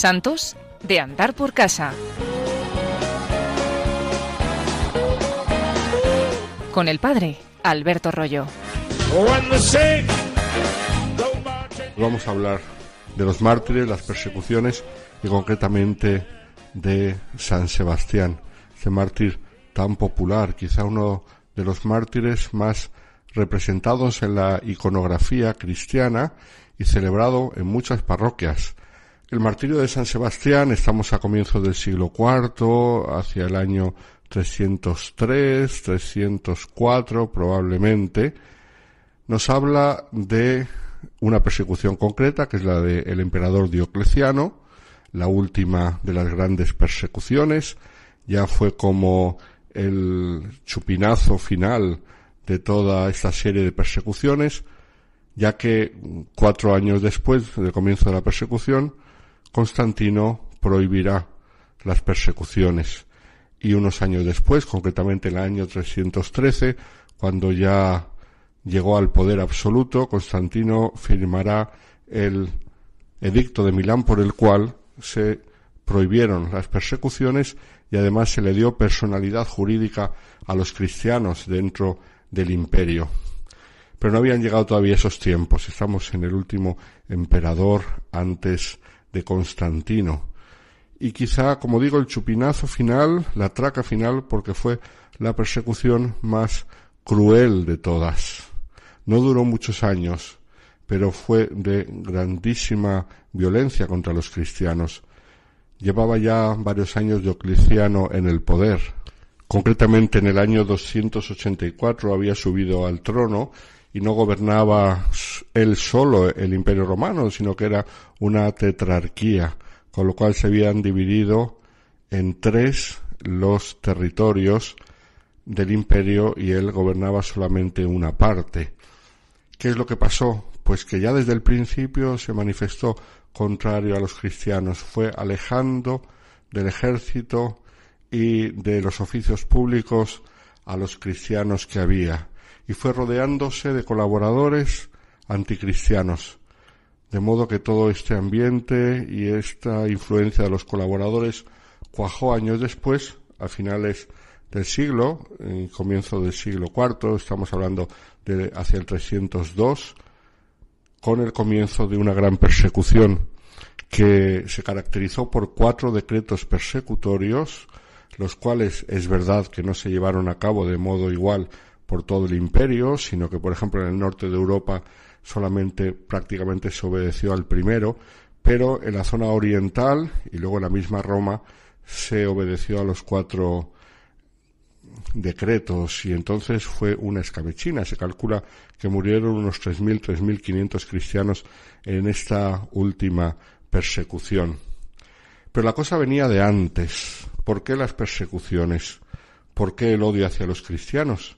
Santos de andar por casa. Con el padre Alberto Rollo. Vamos a hablar de los mártires, las persecuciones y concretamente de San Sebastián, ese mártir tan popular, quizá uno de los mártires más representados en la iconografía cristiana y celebrado en muchas parroquias. El martirio de San Sebastián, estamos a comienzos del siglo IV, hacia el año 303, 304 probablemente, nos habla de una persecución concreta, que es la del emperador Diocleciano, la última de las grandes persecuciones, ya fue como el chupinazo final de toda esta serie de persecuciones, ya que cuatro años después del comienzo de la persecución, Constantino prohibirá las persecuciones. Y unos años después, concretamente en el año 313, cuando ya llegó al poder absoluto, Constantino firmará el edicto de Milán por el cual se prohibieron las persecuciones y además se le dio personalidad jurídica a los cristianos dentro del imperio. Pero no habían llegado todavía esos tiempos. Estamos en el último emperador antes de Constantino. Y quizá, como digo, el chupinazo final, la traca final, porque fue la persecución más cruel de todas. No duró muchos años, pero fue de grandísima violencia contra los cristianos. Llevaba ya varios años Diocleciano en el poder. Concretamente en el año 284 había subido al trono y no gobernaba él solo el imperio romano, sino que era una tetrarquía, con lo cual se habían dividido en tres los territorios del imperio y él gobernaba solamente una parte. ¿Qué es lo que pasó? Pues que ya desde el principio se manifestó contrario a los cristianos, fue alejando del ejército y de los oficios públicos a los cristianos que había y fue rodeándose de colaboradores anticristianos. De modo que todo este ambiente y esta influencia de los colaboradores cuajó años después, a finales del siglo, en comienzo del siglo IV, estamos hablando de hacia el 302, con el comienzo de una gran persecución que se caracterizó por cuatro decretos persecutorios, los cuales es verdad que no se llevaron a cabo de modo igual por todo el imperio, sino que, por ejemplo, en el norte de Europa solamente prácticamente se obedeció al primero, pero en la zona oriental y luego en la misma Roma se obedeció a los cuatro decretos y entonces fue una escabechina. Se calcula que murieron unos 3.000, 3.500 cristianos en esta última persecución. Pero la cosa venía de antes. ¿Por qué las persecuciones? ¿Por qué el odio hacia los cristianos?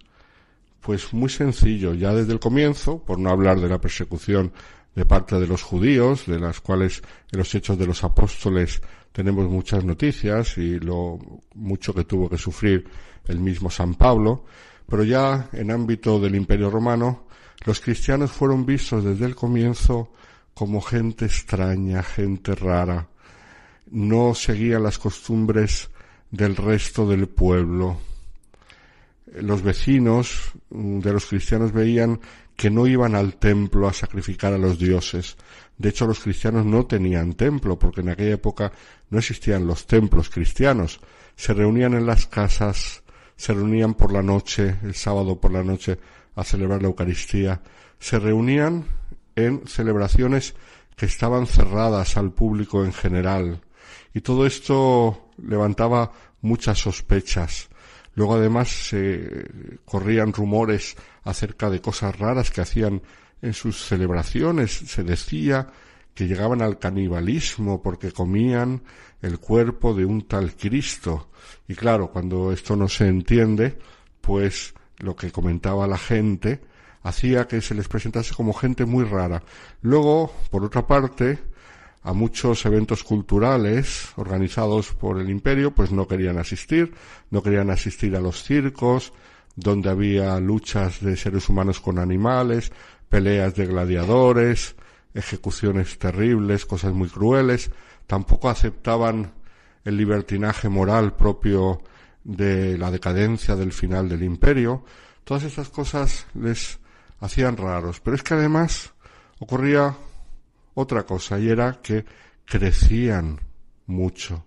Pues muy sencillo, ya desde el comienzo, por no hablar de la persecución de parte de los judíos, de las cuales en los hechos de los apóstoles tenemos muchas noticias y lo mucho que tuvo que sufrir el mismo San Pablo, pero ya en ámbito del Imperio Romano, los cristianos fueron vistos desde el comienzo como gente extraña, gente rara, no seguían las costumbres del resto del pueblo, los vecinos de los cristianos veían que no iban al templo a sacrificar a los dioses. De hecho, los cristianos no tenían templo, porque en aquella época no existían los templos cristianos. Se reunían en las casas, se reunían por la noche, el sábado por la noche, a celebrar la Eucaristía. Se reunían en celebraciones que estaban cerradas al público en general. Y todo esto levantaba muchas sospechas. Luego además se corrían rumores acerca de cosas raras que hacían en sus celebraciones. Se decía que llegaban al canibalismo porque comían el cuerpo de un tal Cristo. Y claro, cuando esto no se entiende, pues lo que comentaba la gente hacía que se les presentase como gente muy rara. Luego, por otra parte, a muchos eventos culturales organizados por el imperio, pues no querían asistir, no querían asistir a los circos, donde había luchas de seres humanos con animales, peleas de gladiadores, ejecuciones terribles, cosas muy crueles, tampoco aceptaban el libertinaje moral propio de la decadencia del final del imperio. Todas estas cosas les hacían raros. Pero es que además ocurría otra cosa y era que crecían mucho,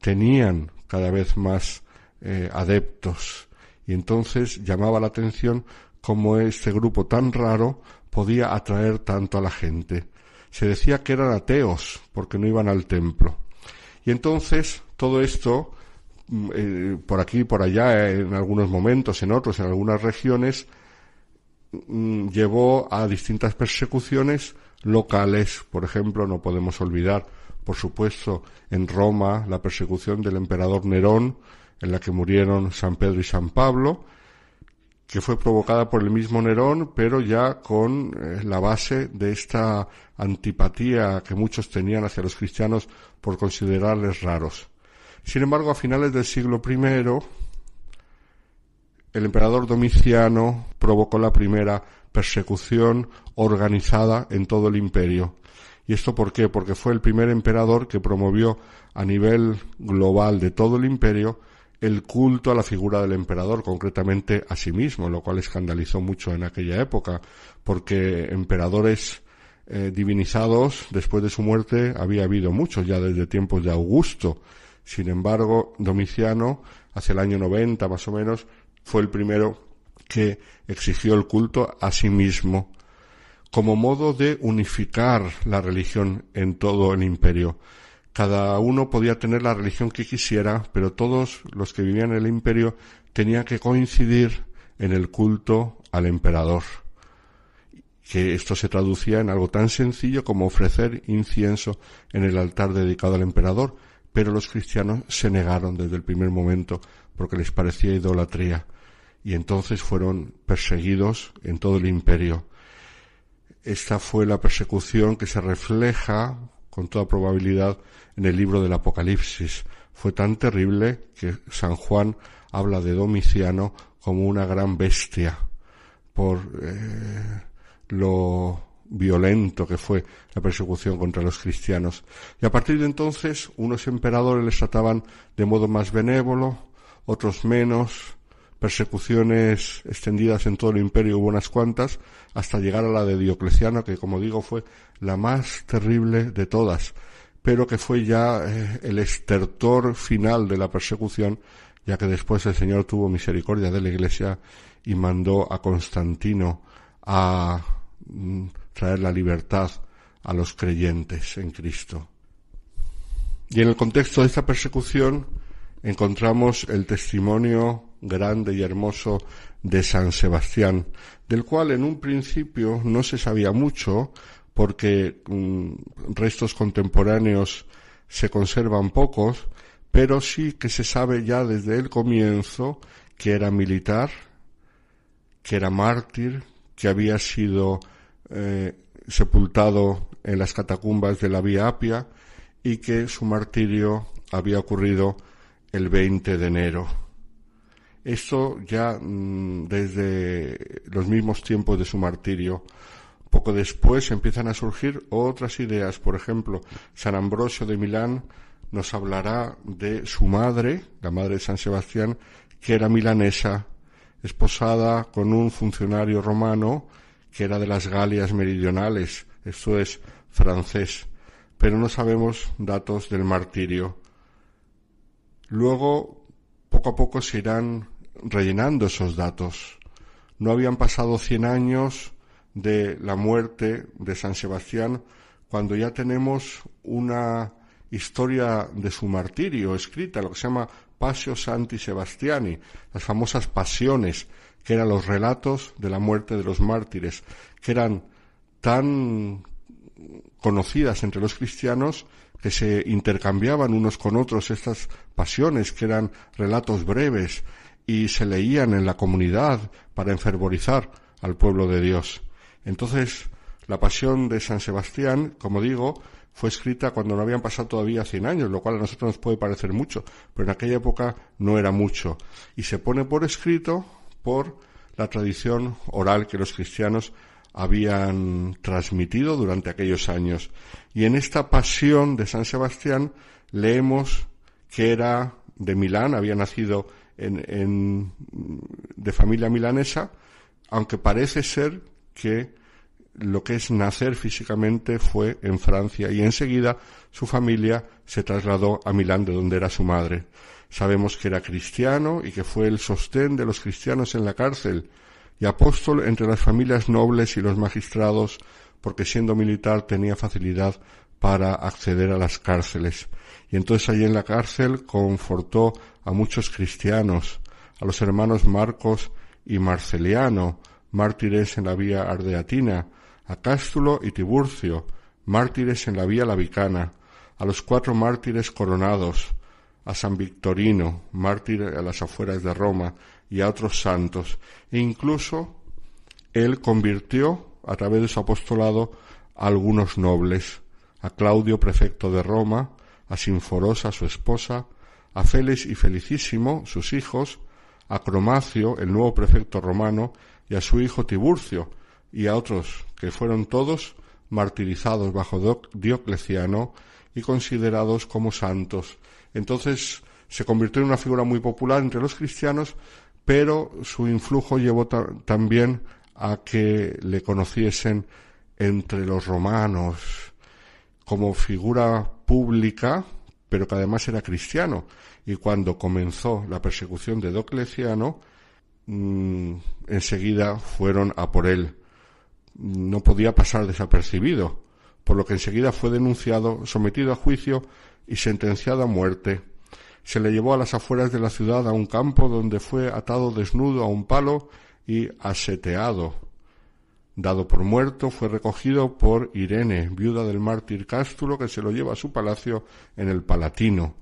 tenían cada vez más eh, adeptos y entonces llamaba la atención cómo este grupo tan raro podía atraer tanto a la gente. Se decía que eran ateos porque no iban al templo. Y entonces todo esto, mm, eh, por aquí y por allá, en algunos momentos, en otros, en algunas regiones, llevó a distintas persecuciones locales. Por ejemplo, no podemos olvidar, por supuesto, en Roma la persecución del emperador Nerón, en la que murieron San Pedro y San Pablo, que fue provocada por el mismo Nerón, pero ya con eh, la base de esta antipatía que muchos tenían hacia los cristianos por considerarles raros. Sin embargo, a finales del siglo I, el emperador Domiciano provocó la primera persecución organizada en todo el imperio. ¿Y esto por qué? Porque fue el primer emperador que promovió a nivel global de todo el imperio el culto a la figura del emperador, concretamente a sí mismo, lo cual escandalizó mucho en aquella época, porque emperadores eh, divinizados después de su muerte había habido muchos ya desde tiempos de Augusto. Sin embargo, Domiciano, hacia el año 90 más o menos, fue el primero que exigió el culto a sí mismo como modo de unificar la religión en todo el imperio. Cada uno podía tener la religión que quisiera, pero todos los que vivían en el imperio tenían que coincidir en el culto al emperador. Que esto se traducía en algo tan sencillo como ofrecer incienso en el altar dedicado al emperador, pero los cristianos se negaron desde el primer momento porque les parecía idolatría y entonces fueron perseguidos en todo el imperio. Esta fue la persecución que se refleja con toda probabilidad en el libro del Apocalipsis. Fue tan terrible que San Juan habla de Domiciano como una gran bestia por eh, lo violento que fue la persecución contra los cristianos. Y a partir de entonces, unos emperadores les trataban de modo más benévolo, otros menos, persecuciones extendidas en todo el imperio hubo unas cuantas, hasta llegar a la de Diocleciano, que como digo fue la más terrible de todas, pero que fue ya eh, el estertor final de la persecución, ya que después el Señor tuvo misericordia de la Iglesia y mandó a Constantino a mm, traer la libertad a los creyentes en Cristo. Y en el contexto de esta persecución encontramos el testimonio grande y hermoso de San Sebastián, del cual en un principio no se sabía mucho, porque mm, restos contemporáneos se conservan pocos, pero sí que se sabe ya desde el comienzo que era militar, que era mártir, que había sido eh, sepultado en las catacumbas de la Vía Apia y que su martirio había ocurrido el 20 de enero. Esto ya mm, desde los mismos tiempos de su martirio. Poco después empiezan a surgir otras ideas. Por ejemplo, San Ambrosio de Milán nos hablará de su madre, la madre de San Sebastián, que era milanesa, esposada con un funcionario romano que era de las Galias meridionales, esto es francés, pero no sabemos datos del martirio. Luego, poco a poco se irán rellenando esos datos. No habían pasado cien años de la muerte de San Sebastián cuando ya tenemos una historia de su martirio escrita, lo que se llama Pasio Santi Sebastiani, las famosas pasiones, que eran los relatos de la muerte de los mártires, que eran tan conocidas entre los cristianos que se intercambiaban unos con otros estas pasiones, que eran relatos breves, y se leían en la comunidad para enfervorizar al pueblo de Dios. Entonces, la pasión de San Sebastián, como digo, fue escrita cuando no habían pasado todavía cien años, lo cual a nosotros nos puede parecer mucho, pero en aquella época no era mucho. Y se pone por escrito por la tradición oral que los cristianos habían transmitido durante aquellos años. Y en esta pasión de San Sebastián leemos que era de Milán, había nacido en, de familia milanesa, aunque parece ser que lo que es nacer físicamente fue en Francia y enseguida su familia se trasladó a Milán de donde era su madre. Sabemos que era cristiano y que fue el sostén de los cristianos en la cárcel y apóstol entre las familias nobles y los magistrados porque siendo militar tenía facilidad para acceder a las cárceles. Y entonces allí en la cárcel confortó a muchos cristianos, a los hermanos Marcos y Marceliano, mártires en la vía ardeatina, a Cástulo y Tiburcio, mártires en la vía lavicana, a los cuatro mártires coronados, a San Victorino, mártir a las afueras de Roma, y a otros santos. E incluso él convirtió, a través de su apostolado, a algunos nobles, a Claudio, prefecto de Roma, a Sinforosa, su esposa, a Félix y Felicísimo, sus hijos, a Cromacio, el nuevo prefecto romano, y a su hijo Tiburcio, y a otros, que fueron todos martirizados bajo Diocleciano y considerados como santos. Entonces se convirtió en una figura muy popular entre los cristianos, pero su influjo llevó también a que le conociesen entre los romanos como figura pública, pero que además era cristiano. Y cuando comenzó la persecución de Diocleciano, mm, enseguida fueron a por él. No podía pasar desapercibido, por lo que enseguida fue denunciado, sometido a juicio y sentenciado a muerte se le llevó a las afueras de la ciudad a un campo donde fue atado desnudo a un palo y aseteado. Dado por muerto, fue recogido por Irene, viuda del mártir Cástulo, que se lo lleva a su palacio en el Palatino.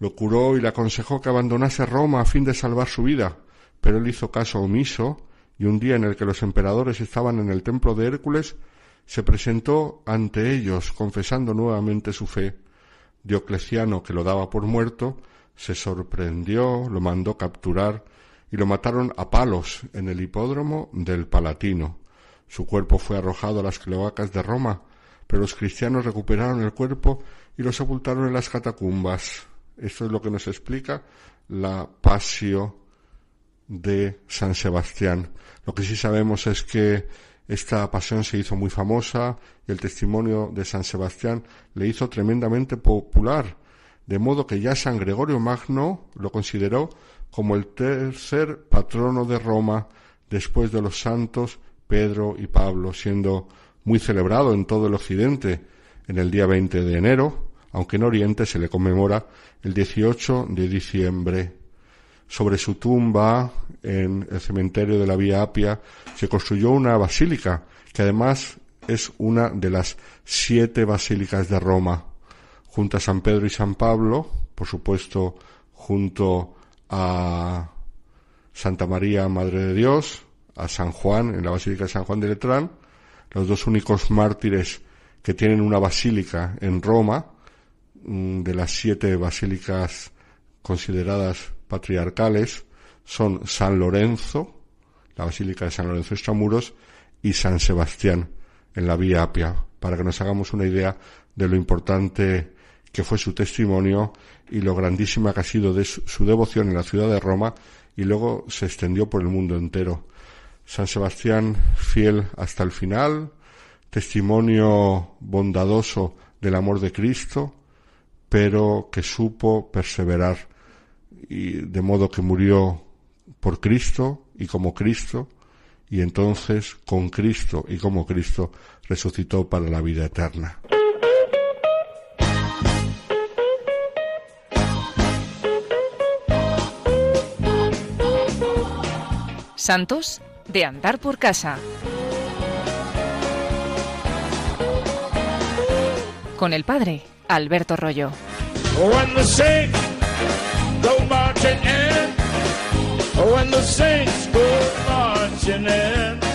Lo curó y le aconsejó que abandonase Roma a fin de salvar su vida, pero él hizo caso omiso, y un día en el que los emperadores estaban en el templo de Hércules, se presentó ante ellos, confesando nuevamente su fe. Diocleciano, que lo daba por muerto, se sorprendió, lo mandó capturar y lo mataron a palos en el hipódromo del Palatino. Su cuerpo fue arrojado a las cloacas de Roma, pero los cristianos recuperaron el cuerpo y lo sepultaron en las catacumbas. Esto es lo que nos explica la pasio de San Sebastián. Lo que sí sabemos es que esta pasión se hizo muy famosa y el testimonio de San Sebastián le hizo tremendamente popular, de modo que ya San Gregorio Magno lo consideró como el tercer patrono de Roma después de los santos Pedro y Pablo, siendo muy celebrado en todo el occidente en el día 20 de enero, aunque en Oriente se le conmemora el 18 de diciembre sobre su tumba en el cementerio de la Vía Apia se construyó una basílica que además es una de las siete basílicas de Roma, junto a San Pedro y San Pablo, por supuesto junto a Santa María, Madre de Dios, a San Juan, en la Basílica de San Juan de Letrán, los dos únicos mártires que tienen una basílica en Roma, mm, de las siete basílicas consideradas patriarcales son San Lorenzo, la Basílica de San Lorenzo Extramuros, y San Sebastián en la Vía Apia, para que nos hagamos una idea de lo importante que fue su testimonio y lo grandísima que ha sido de su devoción en la ciudad de Roma y luego se extendió por el mundo entero. San Sebastián fiel hasta el final, testimonio bondadoso del amor de Cristo, pero que supo perseverar y de modo que murió por Cristo y como Cristo, y entonces con Cristo y como Cristo resucitó para la vida eterna. Santos de andar por casa. Con el padre Alberto Rollo. Go marching in. When the saints go marching in,